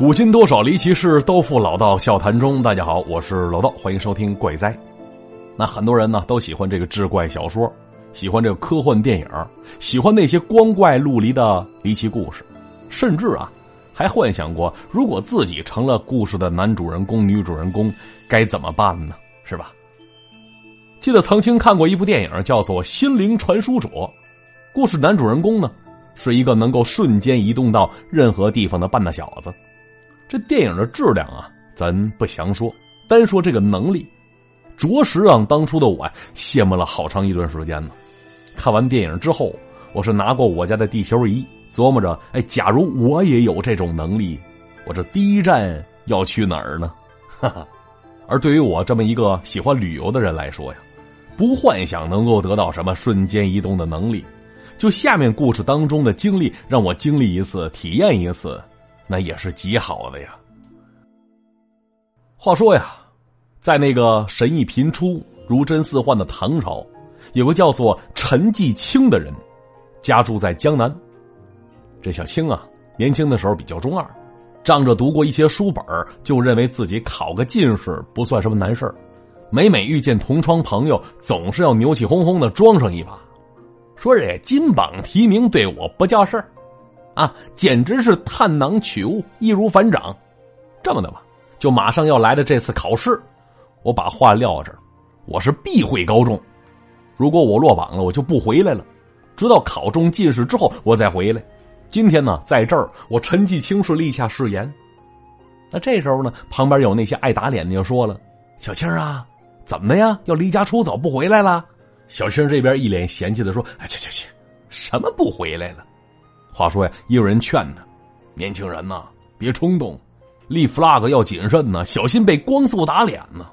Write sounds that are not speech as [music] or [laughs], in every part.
古今多少离奇事，都付老道笑谈中。大家好，我是老道，欢迎收听《怪哉》。那很多人呢都喜欢这个志怪小说，喜欢这个科幻电影，喜欢那些光怪陆离的离奇故事，甚至啊，还幻想过如果自己成了故事的男主人公、女主人公，该怎么办呢？是吧？记得曾经看过一部电影，叫做《心灵传输者》，故事男主人公呢是一个能够瞬间移动到任何地方的半大小子。这电影的质量啊，咱不详说，单说这个能力，着实让当初的我啊羡慕了好长一段时间呢。看完电影之后，我是拿过我家的地球仪，琢磨着，哎，假如我也有这种能力，我这第一站要去哪儿呢？[laughs] 哈哈。而对于我这么一个喜欢旅游的人来说呀，不幻想能够得到什么瞬间移动的能力，就下面故事当中的经历，让我经历一次，体验一次。那也是极好的呀。话说呀，在那个神异频出、如真似幻的唐朝，有个叫做陈继清的人，家住在江南。这小青啊，年轻的时候比较中二，仗着读过一些书本就认为自己考个进士不算什么难事每每遇见同窗朋友，总是要牛气哄哄的装上一把，说这金榜题名对我不叫事儿。啊，简直是探囊取物，易如反掌。这么的吧，就马上要来的这次考试，我把话撂这儿，我是必会高中。如果我落榜了，我就不回来了，直到考中进士之后我再回来。今天呢，在这儿，我陈继清是立下誓言。那这时候呢，旁边有那些爱打脸的就说了：“小青啊，怎么的呀？要离家出走不回来了？”小青这边一脸嫌弃的说：“哎，去去去，什么不回来了？”话说呀，也有人劝他：“年轻人呐，别冲动，立 flag 要谨慎呢，小心被光速打脸呢。”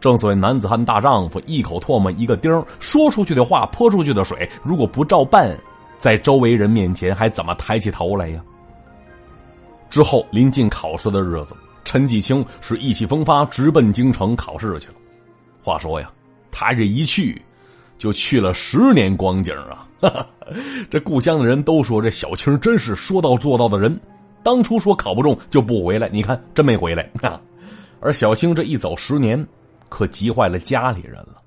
正所谓男子汉大丈夫，一口唾沫一个钉说出去的话泼出去的水，如果不照办，在周围人面前还怎么抬起头来呀？之后临近考试的日子，陈继清是意气风发，直奔京城考试去了。话说呀，他这一去，就去了十年光景啊。哈哈 [laughs] 这故乡的人都说这小青真是说到做到的人。当初说考不中就不回来，你看真没回来。而小青这一走十年，可急坏了家里人了。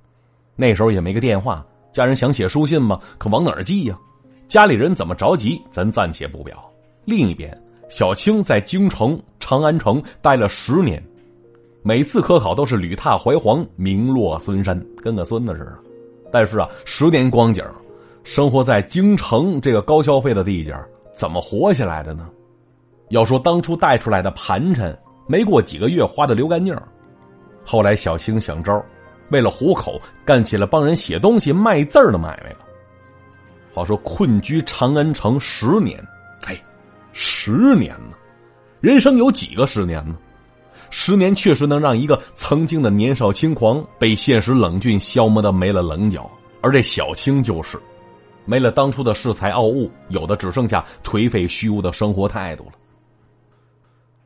那时候也没个电话，家人想写书信嘛，可往哪儿寄呀？家里人怎么着急，咱暂且不表。另一边，小青在京城长安城待了十年，每次科考都是屡踏怀黄，名落孙山，跟个孙子似的。但是啊，十年光景。生活在京城这个高消费的地界怎么活下来的呢？要说当初带出来的盘缠，没过几个月花的流干净后来小青想招，为了糊口，干起了帮人写东西卖字的买卖了。话说困居长安城十年，哎，十年呢？人生有几个十年呢？十年确实能让一个曾经的年少轻狂被现实冷峻消磨的没了棱角，而这小青就是。没了当初的恃才傲物，有的只剩下颓废虚无的生活态度了。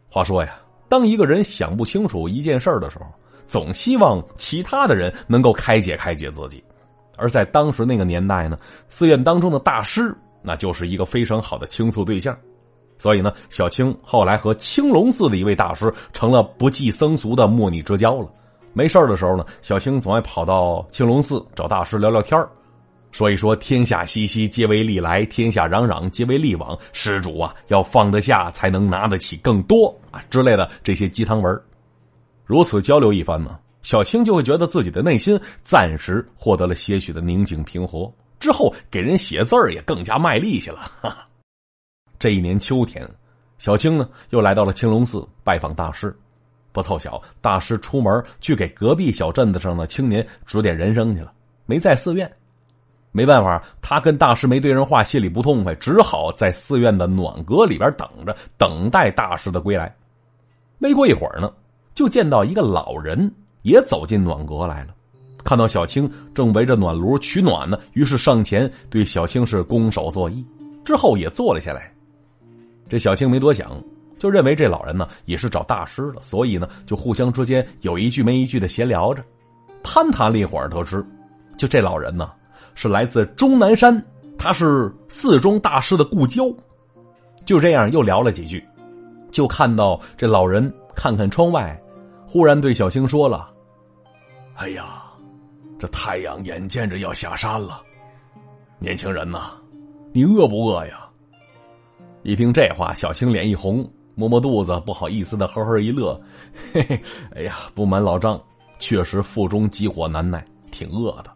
话说呀，当一个人想不清楚一件事的时候，总希望其他的人能够开解开解自己。而在当时那个年代呢，寺院当中的大师那就是一个非常好的倾诉对象。所以呢，小青后来和青龙寺的一位大师成了不计僧俗的莫逆之交了。没事的时候呢，小青总爱跑到青龙寺找大师聊聊天说一说天下熙熙，皆为利来；天下攘攘，皆为利往。施主啊，要放得下，才能拿得起更多啊之类的这些鸡汤文如此交流一番呢，小青就会觉得自己的内心暂时获得了些许的宁静平和。之后给人写字儿也更加卖力气了。哈哈。这一年秋天，小青呢又来到了青龙寺拜访大师。不凑巧，大师出门去给隔壁小镇子上的青年指点人生去了，没在寺院。没办法，他跟大师没对上话，心里不痛快，只好在寺院的暖阁里边等着，等待大师的归来。没过一会儿呢，就见到一个老人也走进暖阁来了。看到小青正围着暖炉取暖呢，于是上前对小青是拱手作揖，之后也坐了下来。这小青没多想，就认为这老人呢也是找大师的，所以呢就互相之间有一句没一句的闲聊着，攀谈了一会儿，得知就这老人呢。是来自终南山，他是寺中大师的故交。就这样又聊了几句，就看到这老人看看窗外，忽然对小青说了：“哎呀，这太阳眼见着要下山了，年轻人呐，你饿不饿呀？”一听这话，小青脸一红，摸摸肚子，不好意思的呵呵一乐：“嘿嘿，哎呀，不瞒老张，确实腹中饥火难耐，挺饿的。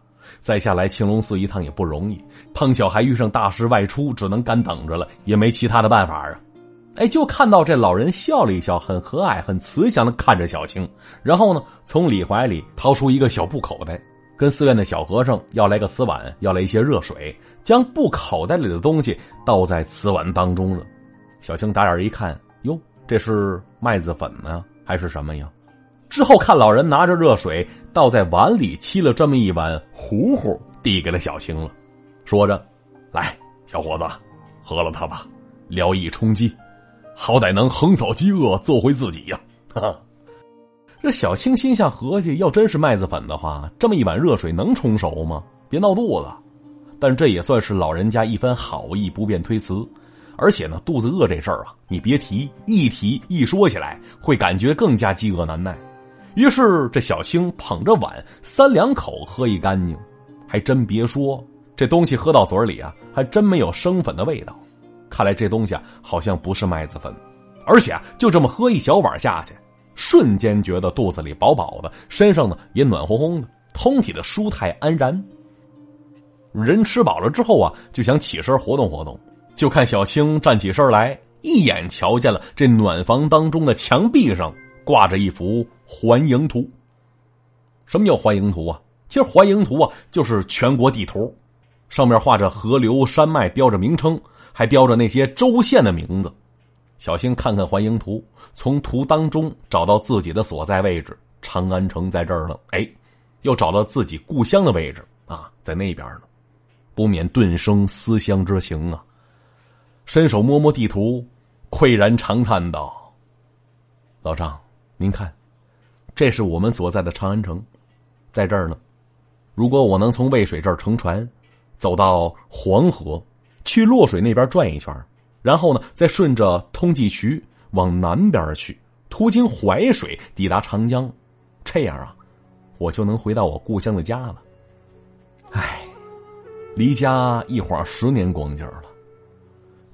再下来青龙寺一趟也不容易，碰巧还遇上大事外出，只能干等着了，也没其他的办法啊。”哎，就看到这老人笑了一笑，很和蔼、很慈祥的看着小青，然后呢，从里怀里掏出一个小布口袋，跟寺院的小和尚要来个瓷碗，要来一些热水，将布口袋里的东西倒在瓷碗当中了。小青打眼一看，哟，这是麦子粉呢，还是什么呀？之后看老人拿着热水倒在碗里，沏了这么一碗糊糊，递给了小青了，说着：“来，小伙子，喝了它吧，疗益充饥。”好歹能横扫饥饿，做回自己呀！哈，[laughs] 这小青心下合计，要真是麦子粉的话，这么一碗热水能冲熟吗？别闹肚子。但这也算是老人家一番好意，不便推辞。而且呢，肚子饿这事儿啊，你别提，一提一说起来，会感觉更加饥饿难耐。于是这小青捧着碗，三两口喝一干净。还真别说，这东西喝到嘴里啊，还真没有生粉的味道。看来这东西啊，好像不是麦子粉，而且啊，就这么喝一小碗下去，瞬间觉得肚子里饱饱的，身上呢也暖烘烘的，通体的舒泰安然。人吃饱了之后啊，就想起身活动活动，就看小青站起身来，一眼瞧见了这暖房当中的墙壁上挂着一幅环营图。什么叫环营图啊？其实环营图啊，就是全国地图，上面画着河流山脉，标着名称。还标着那些州县的名字，小青看看环营图，从图当中找到自己的所在位置，长安城在这儿呢。哎，又找到自己故乡的位置啊，在那边呢，不免顿生思乡之情啊。伸手摸摸地图，喟然长叹道：“老张，您看，这是我们所在的长安城，在这儿呢。如果我能从渭水这儿乘船，走到黄河。”去洛水那边转一圈，然后呢，再顺着通济渠往南边去，途经淮水，抵达长江，这样啊，我就能回到我故乡的家了。唉，离家一晃十年光景了。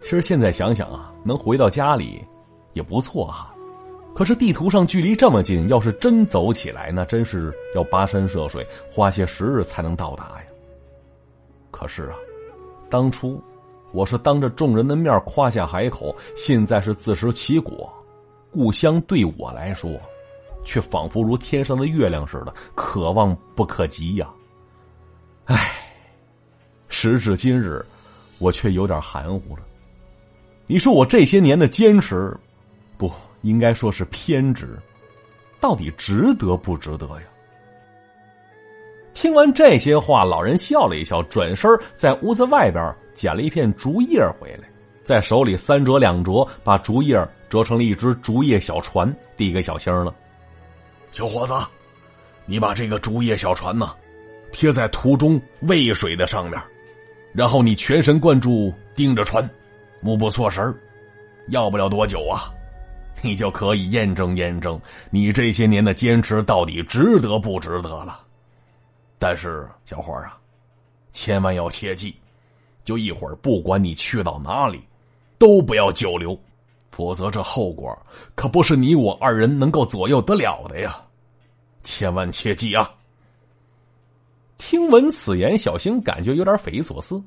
其实现在想想啊，能回到家里也不错哈。可是地图上距离这么近，要是真走起来，那真是要跋山涉水，花些时日才能到达呀。可是啊，当初。我是当着众人的面夸下海口，现在是自食其果。故乡对我来说，却仿佛如天上的月亮似的，可望不可及呀。唉，时至今日，我却有点含糊了。你说我这些年的坚持，不应该说是偏执，到底值得不值得呀？听完这些话，老人笑了一笑，转身在屋子外边。捡了一片竹叶回来，在手里三折两折，把竹叶折成了一只竹叶小船，递给小青了。小伙子，你把这个竹叶小船呢，贴在途中渭水的上面，然后你全神贯注盯着船，目不错神要不了多久啊，你就可以验证验证你这些年的坚持到底值得不值得了。但是，小伙啊，千万要切记。就一会儿，不管你去到哪里，都不要久留，否则这后果可不是你我二人能够左右得了的呀！千万切记啊！听闻此言，小星感觉有点匪夷所思，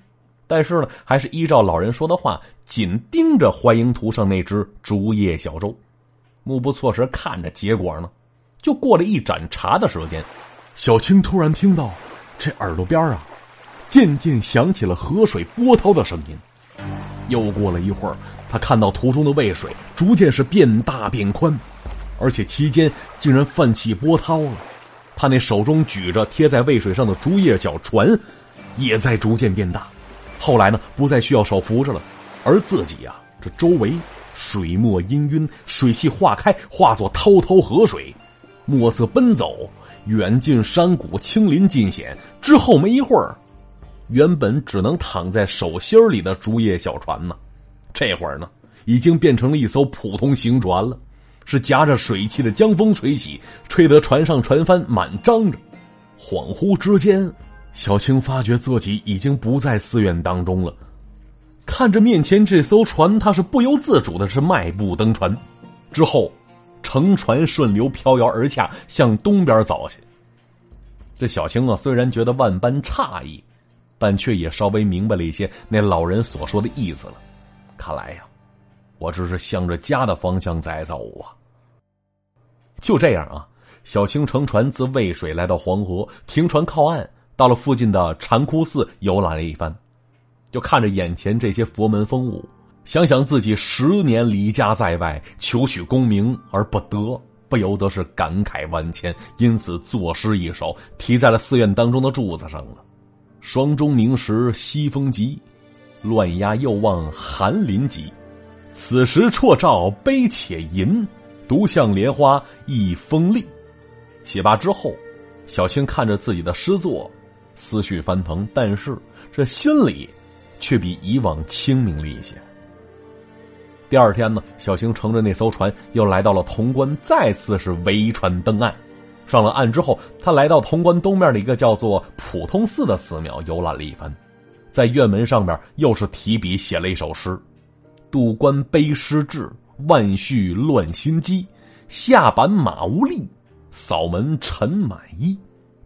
但是呢，还是依照老人说的话，紧盯着欢迎图上那只竹叶小舟，目不错时看着。结果呢，就过了一盏茶的时间，小青突然听到这耳朵边啊。渐渐响起了河水波涛的声音。又过了一会儿，他看到途中的渭水逐渐是变大变宽，而且期间竟然泛起波涛了。他那手中举着贴在渭水上的竹叶小船，也在逐渐变大。后来呢，不再需要手扶着了，而自己呀，这周围水墨氤氲，水汽化开，化作滔滔河水，墨色奔走，远近山谷，青林尽显。之后没一会儿。原本只能躺在手心里的竹叶小船呢，这会儿呢，已经变成了一艘普通行船了，是夹着水汽的江风吹起，吹得船上船帆满张着。恍惚之间，小青发觉自己已经不在寺院当中了。看着面前这艘船，他是不由自主的是迈步登船，之后乘船顺流飘摇而下，向东边走去。这小青啊，虽然觉得万般诧异，但却也稍微明白了一些那老人所说的意思了。看来呀，我这是向着家的方向在走啊。就这样啊，小青乘船自渭水来到黄河，停船靠岸，到了附近的禅窟寺游览了一番，就看着眼前这些佛门风物，想想自己十年离家在外，求取功名而不得。不由得是感慨万千，因此作诗一首，题在了寺院当中的柱子上了。霜中明时西风急，乱鸦又望寒林急。此时绰照悲且吟，独向莲花一风立。写罢之后，小青看着自己的诗作，思绪翻腾，但是这心里却比以往清明了一些。第二天呢，小青乘着那艘船又来到了潼关，再次是围船登岸。上了岸之后，他来到潼关东面的一个叫做普通寺的寺庙游览了一番，在院门上面又是提笔写了一首诗：“渡关悲诗志，万绪乱心机。下板马无力，扫门尘满衣。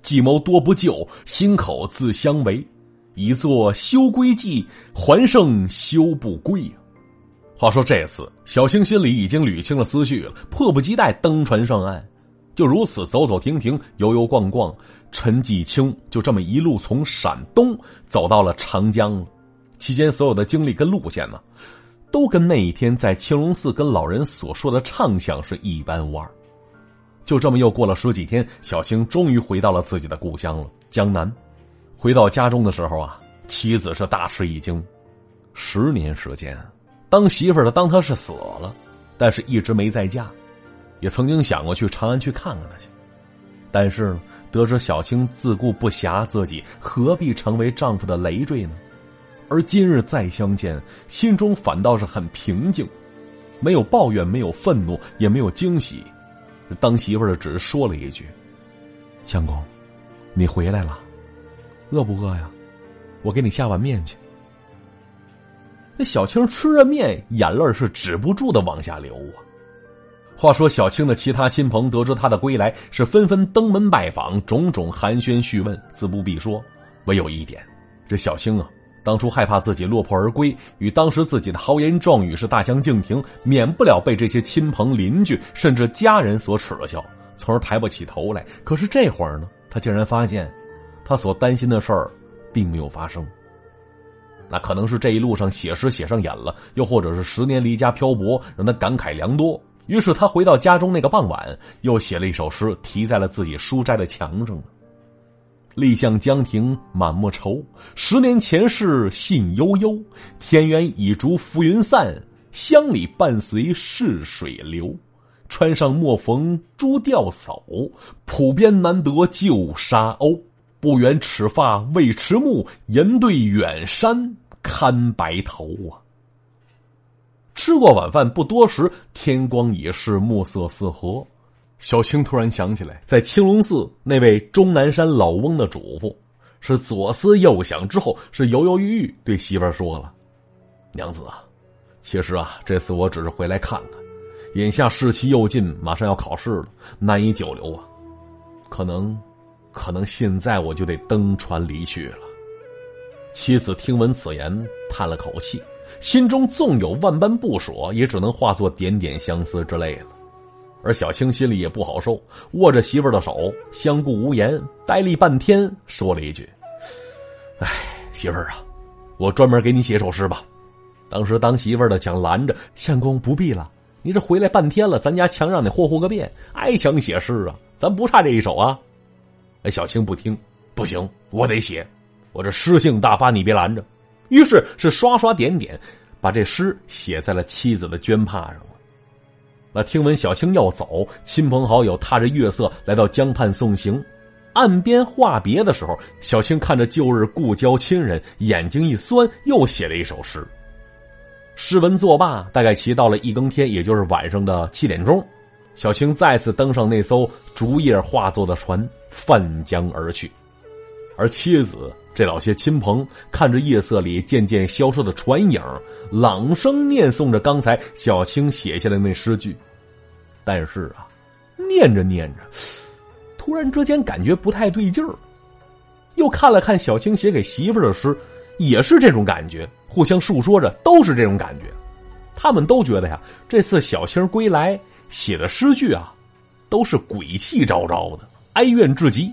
计谋多不就，心口自相违。已作休归计，还胜休不归。”话说这次，小青心里已经捋清了思绪了，迫不及待登船上岸。就如此走走停停、游游逛逛，陈继清就这么一路从陕东走到了长江了。期间所有的经历跟路线呢，都跟那一天在青龙寺跟老人所说的畅想是一般无二。就这么又过了十几天，小青终于回到了自己的故乡了——江南。回到家中的时候啊，妻子是大吃一惊，十年时间。当媳妇的当他是死了，但是一直没在家，也曾经想过去长安去看看他去，但是得知小青自顾不暇，自己何必成为丈夫的累赘呢？而今日再相见，心中反倒是很平静，没有抱怨，没有愤怒，也没有惊喜。当媳妇的只是说了一句：“相公，你回来了，饿不饿呀？我给你下碗面去。”那小青吃着面，眼泪是止不住的往下流啊。话说小青的其他亲朋得知他的归来，是纷纷登门拜访，种种寒暄叙问，自不必说。唯有一点，这小青啊，当初害怕自己落魄而归，与当时自己的豪言壮语是大相径庭，免不了被这些亲朋邻居甚至家人所耻笑，从而抬不起头来。可是这会儿呢，他竟然发现，他所担心的事儿，并没有发生。那可能是这一路上写诗写上瘾了，又或者是十年离家漂泊让他感慨良多。于是他回到家中那个傍晚，又写了一首诗，题在了自己书斋的墙上。立向江亭满目愁，十年前事信悠悠。天缘已逐浮云散，乡里伴随逝水流。川上莫逢朱吊叟，浦边难得旧沙鸥。不远齿发未迟暮，人对远山堪白头啊！吃过晚饭不多时，天光已是暮色四合。小青突然想起来，在青龙寺那位终南山老翁的嘱咐，是左思右想之后，是犹犹豫豫对媳妇儿说了：“娘子啊，其实啊，这次我只是回来看看，眼下试期又近，马上要考试了，难以久留啊，可能。”可能现在我就得登船离去了。妻子听闻此言，叹了口气，心中纵有万般不舍，也只能化作点点相思之类了。而小青心里也不好受，握着媳妇儿的手，相顾无言，呆立半天，说了一句：“哎，媳妇儿啊，我专门给你写首诗吧。”当时当媳妇儿的想拦着相公不必了，你这回来半天了，咱家墙让你霍霍个遍，挨墙写诗啊，咱不差这一首啊。哎，小青不听，不行，我得写，我这诗性大发，你别拦着。于是是刷刷点点，把这诗写在了妻子的绢帕上了。那听闻小青要走，亲朋好友踏着月色来到江畔送行，岸边话别的时候，小青看着旧日故交亲人，眼睛一酸，又写了一首诗。诗文作罢，大概骑到了一更天，也就是晚上的七点钟，小青再次登上那艘竹叶化作的船，泛江而去。而妻子这老些亲朋看着夜色里渐渐消失的船影，朗声念诵着刚才小青写下的那诗句。但是啊，念着念着，突然之间感觉不太对劲儿。又看了看小青写给媳妇的诗，也是这种感觉，互相诉说着都是这种感觉。他们都觉得呀，这次小青归来写的诗句啊，都是鬼气昭昭的，哀怨至极。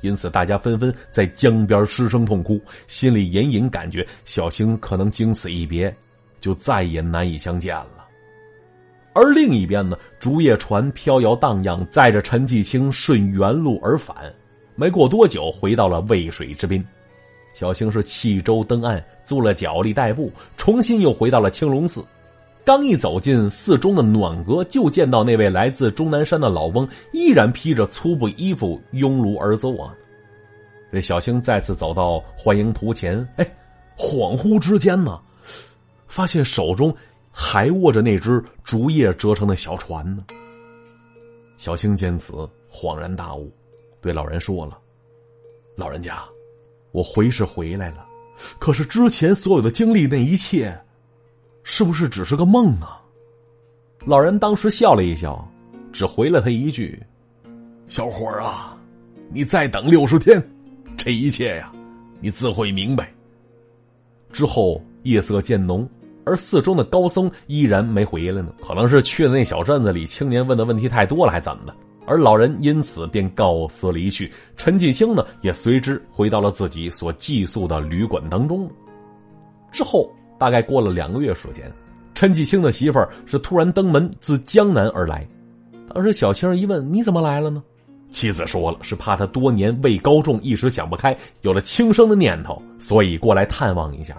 因此，大家纷纷在江边失声痛哭，心里隐隐感觉小青可能经此一别，就再也难以相见了。而另一边呢，竹叶船飘摇荡漾，载着陈继清顺原路而返。没过多久，回到了渭水之滨。小青是弃舟登岸，租了脚力代步，重新又回到了青龙寺。刚一走进寺中的暖阁，就见到那位来自终南山的老翁，依然披着粗布衣服拥炉而坐。啊这小青再次走到欢迎图前，哎，恍惚之间呢，发现手中还握着那只竹叶折成的小船呢。小青见此，恍然大悟，对老人说了：“老人家，我回是回来了，可是之前所有的经历，那一切。”是不是只是个梦啊？老人当时笑了一笑，只回了他一句：“小伙儿啊，你再等六十天，这一切呀，你自会明白。”之后夜色渐浓，而寺中的高僧依然没回来呢。可能是去的那小镇子里，青年问的问题太多了，还怎么的？而老人因此便告辞离去。陈继兴呢，也随之回到了自己所寄宿的旅馆当中。之后。大概过了两个月时间，陈继清的媳妇儿是突然登门自江南而来。当时小青一问：“你怎么来了呢？”妻子说了：“是怕他多年位高中，一时想不开，有了轻生的念头，所以过来探望一下。”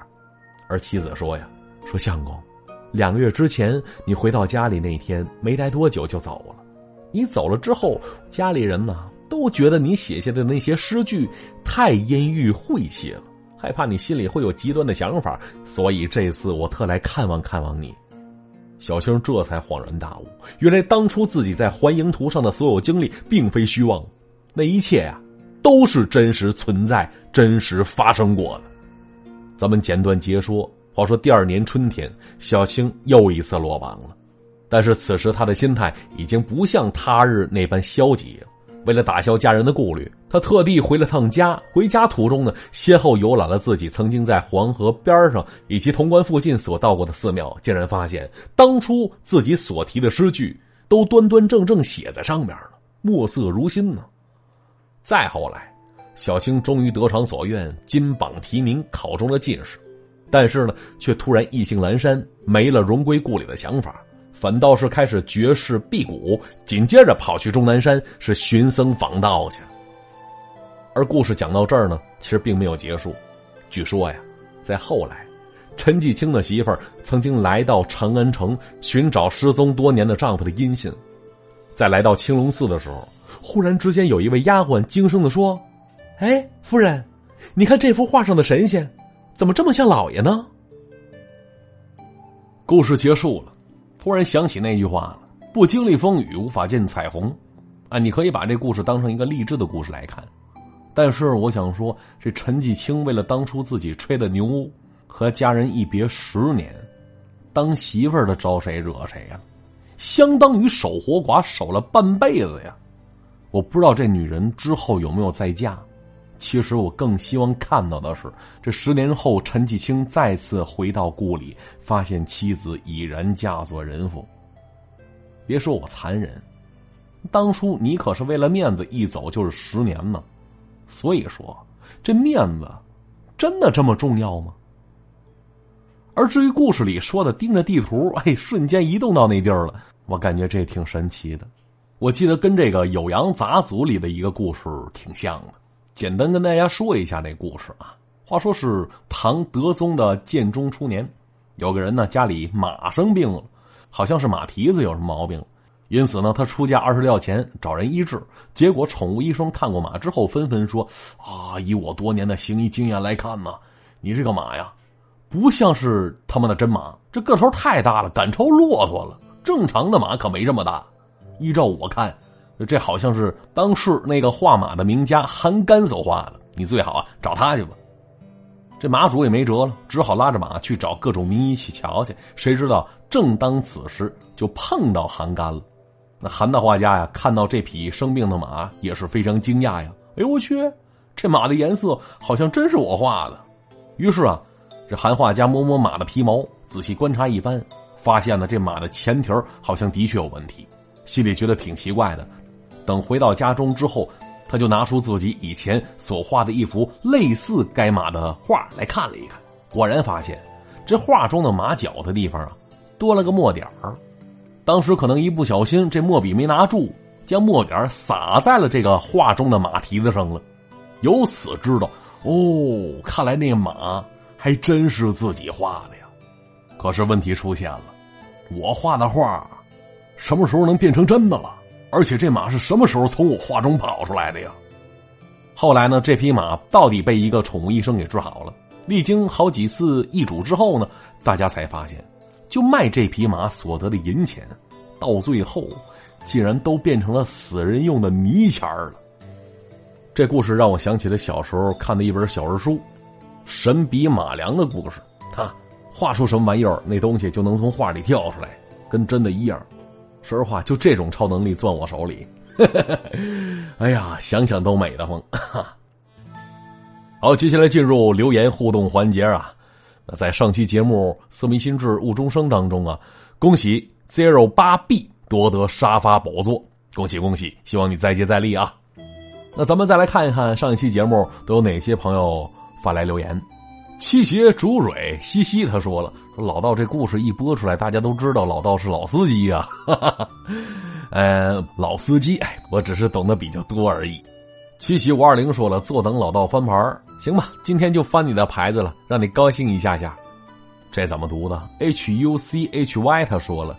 而妻子说：“呀，说相公，两个月之前你回到家里那天，没待多久就走了。你走了之后，家里人呢都觉得你写下的那些诗句太阴郁晦气了。”害怕你心里会有极端的想法，所以这次我特来看望看望你。小青这才恍然大悟，原来当初自己在环营图上的所有经历并非虚妄，那一切呀都是真实存在、真实发生过的。咱们简短截说。话说第二年春天，小青又一次落榜了，但是此时他的心态已经不像他日那般消极了。为了打消家人的顾虑，他特地回了趟家。回家途中呢，先后游览了自己曾经在黄河边上以及潼关附近所到过的寺庙，竟然发现当初自己所提的诗句都端端正正写在上面了，墨色如新呢。再后来，小青终于得偿所愿，金榜题名，考中了进士，但是呢，却突然意兴阑珊，没了荣归故里的想法。反倒是开始绝世辟谷，紧接着跑去终南山是寻僧访道去。而故事讲到这儿呢，其实并没有结束。据说呀，在后来，陈继清的媳妇儿曾经来到长安城寻找失踪多年的丈夫的音信，在来到青龙寺的时候，忽然之间有一位丫鬟惊声的说：“哎，夫人，你看这幅画上的神仙，怎么这么像老爷呢？”故事结束了。突然想起那句话了：“不经历风雨，无法见彩虹。”啊，你可以把这故事当成一个励志的故事来看。但是我想说，这陈继清为了当初自己吹的牛，和家人一别十年，当媳妇儿的招谁惹谁呀？相当于守活寡，守了半辈子呀！我不知道这女人之后有没有再嫁。其实我更希望看到的是，这十年后，陈继清再次回到故里，发现妻子已然嫁作人妇。别说我残忍，当初你可是为了面子一走就是十年呢。所以说，这面子真的这么重要吗？而至于故事里说的盯着地图，哎，瞬间移动到那地儿了，我感觉这挺神奇的。我记得跟这个《酉阳杂族里的一个故事挺像的。简单跟大家说一下这故事啊。话说是唐德宗的建中初年，有个人呢家里马生病了，好像是马蹄子有什么毛病，因此呢他出价二十两钱找人医治。结果宠物医生看过马之后，纷纷说：“啊，以我多年的行医经验来看呢，你这个马呀，不像是他们的真马，这个头太大了，赶超骆驼了。正常的马可没这么大。依照我看，这好像是当时那个画马的名家韩干所画的。你最好啊找他去吧。这马主也没辙了，只好拉着马去找各种名医去瞧去。谁知道正当此时，就碰到韩干了。那韩大画家呀，看到这匹生病的马，也是非常惊讶呀。哎呦我去，这马的颜色好像真是我画的。于是啊，这韩画家摸摸马的皮毛，仔细观察一番，发现呢这马的前蹄好像的确有问题，心里觉得挺奇怪的。等回到家中之后，他就拿出自己以前所画的一幅类似该马的画来看了一看，果然发现这画中的马脚的地方啊，多了个墨点儿。当时可能一不小心，这墨笔没拿住，将墨点洒在了这个画中的马蹄子上了。由此知道，哦，看来那马还真是自己画的呀。可是问题出现了，我画的画什么时候能变成真的了？而且这马是什么时候从我画中跑出来的呀？后来呢，这匹马到底被一个宠物医生给治好了。历经好几次易主之后呢，大家才发现。就卖这匹马所得的银钱，到最后竟然都变成了死人用的泥钱儿了。这故事让我想起了小时候看的一本小人书《神笔马良的故事》。他画出什么玩意儿，那东西就能从画里跳出来，跟真的一样。说实话，就这种超能力攥我手里，哎呀，想想都美得慌。好，接下来进入留言互动环节啊。那在上期节目《色迷心智误终生》当中啊，恭喜 Zero 八 B 夺得沙发宝座，恭喜恭喜！希望你再接再厉啊！那咱们再来看一看上一期节目都有哪些朋友发来留言。七邪竹蕊西西他说了，说老道这故事一播出来，大家都知道老道是老司机啊，[laughs] 呃，老司机，哎，我只是懂得比较多而已。七喜五二零说了，坐等老道翻牌行吧？今天就翻你的牌子了，让你高兴一下下。这怎么读的？H U C H Y 他说了，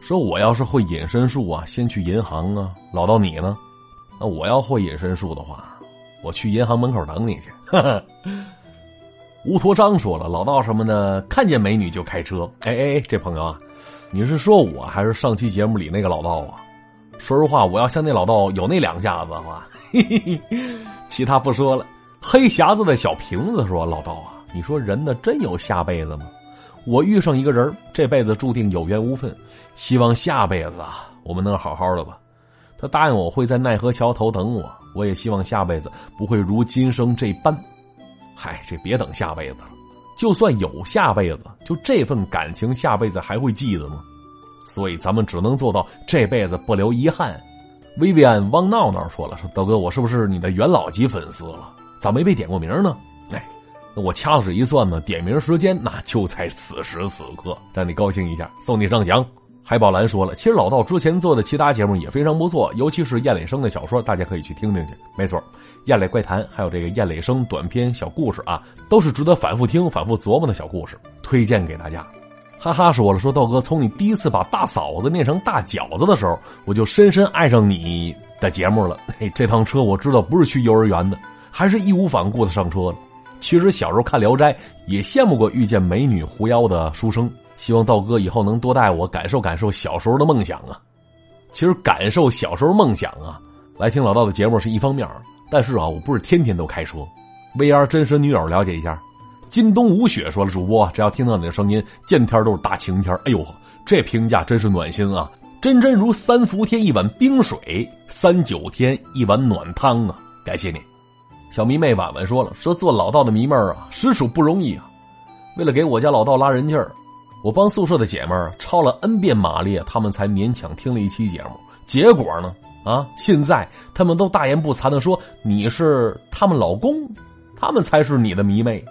说我要是会隐身术啊，先去银行啊。老道你呢？那我要会隐身术的话，我去银行门口等你去。[laughs] 乌托章说了，老道什么的，看见美女就开车。哎哎，这朋友啊，你是说我还是上期节目里那个老道啊？说实话，我要像那老道有那两下子的话。[laughs] 其他不说了。黑匣子的小瓶子说：“老道啊，你说人呢真有下辈子吗？我遇上一个人，这辈子注定有缘无分。希望下辈子啊，我们能好好的吧。他答应我会在奈何桥头等我，我也希望下辈子不会如今生这般。嗨，这别等下辈子了，就算有下辈子，就这份感情，下辈子还会记得吗？所以咱们只能做到这辈子不留遗憾。”薇薇安汪闹闹说了：“说道哥，我是不是你的元老级粉丝了？咋没被点过名呢？哎，我掐指一算呢，点名时间那就在此时此刻，让你高兴一下，送你上墙。”海宝兰说了：“其实老道之前做的其他节目也非常不错，尤其是燕磊生的小说，大家可以去听听去。没错，燕磊怪谈还有这个燕磊生短篇小故事啊，都是值得反复听、反复琢磨的小故事，推荐给大家。”哈哈，说了说道哥，从你第一次把大嫂子念成大饺子的时候，我就深深爱上你的节目了。嘿，这趟车我知道不是去幼儿园的，还是义无反顾的上车了。其实小时候看《聊斋》也羡慕过遇见美女狐妖的书生，希望道哥以后能多带我感受感受小时候的梦想啊。其实感受小时候梦想啊，来听老道的节目是一方面，但是啊，我不是天天都开车。VR 真实女友了解一下。金冬无雪说了：“主播，只要听到你的声音，见天都是大晴天。哎呦，这评价真是暖心啊！真真如三伏天一碗冰水，三九天一碗暖汤啊！感谢你。”小迷妹婉婉说了：“说做老道的迷妹啊，实属不容易啊。为了给我家老道拉人气儿，我帮宿舍的姐妹儿抄了 N 遍马列，他们才勉强听了一期节目。结果呢，啊，现在他们都大言不惭的说你是他们老公，他们才是你的迷妹。”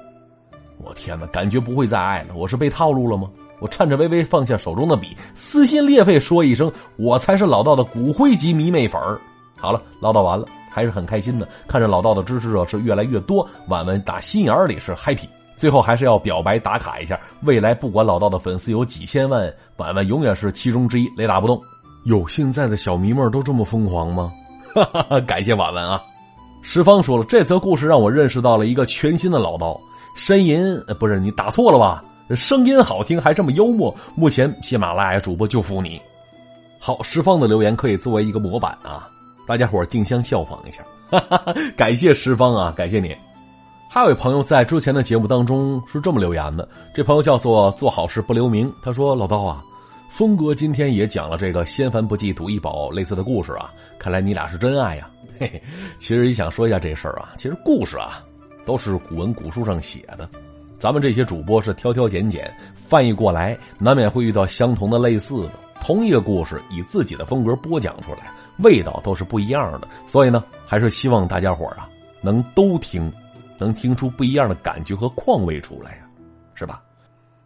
我天哪，感觉不会再爱了。我是被套路了吗？我颤颤巍巍放下手中的笔，撕心裂肺说一声：“我才是老道的骨灰级迷妹粉儿。”好了，唠叨完了，还是很开心的。看着老道的支持者是越来越多，婉婉打心眼里是 happy。最后还是要表白打卡一下，未来不管老道的粉丝有几千万，婉婉永远是其中之一，雷打不动。有，现在的小迷妹都这么疯狂吗？哈哈哈，感谢婉婉啊！石方说了，这则故事让我认识到了一个全新的老道。呻吟不是你打错了吧？声音好听还这么幽默，目前喜马拉雅主播就服你。好，石方的留言可以作为一个模板啊，大家伙竞相效仿一下。哈哈哈感谢石方啊，感谢你。还有一朋友在之前的节目当中是这么留言的，这朋友叫做做好事不留名，他说：“老刀啊，峰哥今天也讲了这个仙凡不济赌一宝类似的故事啊，看来你俩是真爱呀。[laughs] ”嘿嘿，其实也想说一下这事儿啊，其实故事啊都是古文古书上写的。咱们这些主播是挑挑拣拣翻译过来，难免会遇到相同的、类似的。同一个故事，以自己的风格播讲出来，味道都是不一样的。所以呢，还是希望大家伙啊，能都听，能听出不一样的感觉和况味出来呀，是吧？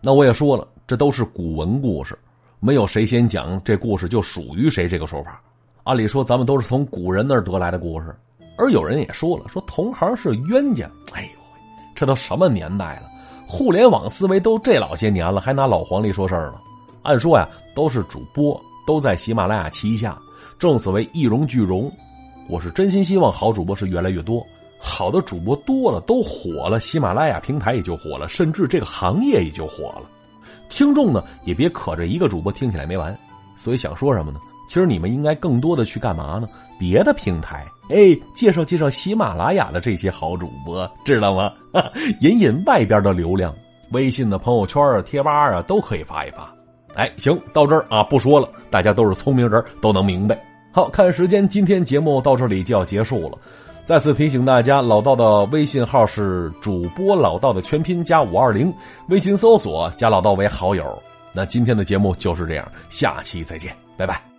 那我也说了，这都是古文故事，没有谁先讲这故事就属于谁这个说法。按理说，咱们都是从古人那儿得来的故事，而有人也说了，说同行是冤家。哎呦，这都什么年代了？互联网思维都这老些年了，还拿老黄历说事儿呢？按说呀，都是主播，都在喜马拉雅旗下，正所谓一荣俱荣。我是真心希望好主播是越来越多，好的主播多了都火了，喜马拉雅平台也就火了，甚至这个行业也就火了。听众呢也别可着一个主播听起来没完。所以想说什么呢？其实你们应该更多的去干嘛呢？别的平台，哎，介绍介绍喜马拉雅的这些好主播，知道吗？[laughs] 引引外边的流量，微信的朋友圈啊、贴吧啊都可以发一发。哎，行，到这儿啊，不说了，大家都是聪明人，都能明白。好看时间，今天节目到这里就要结束了。再次提醒大家，老道的微信号是主播老道的全拼加五二零，微信搜索加老道为好友。那今天的节目就是这样，下期再见，拜拜。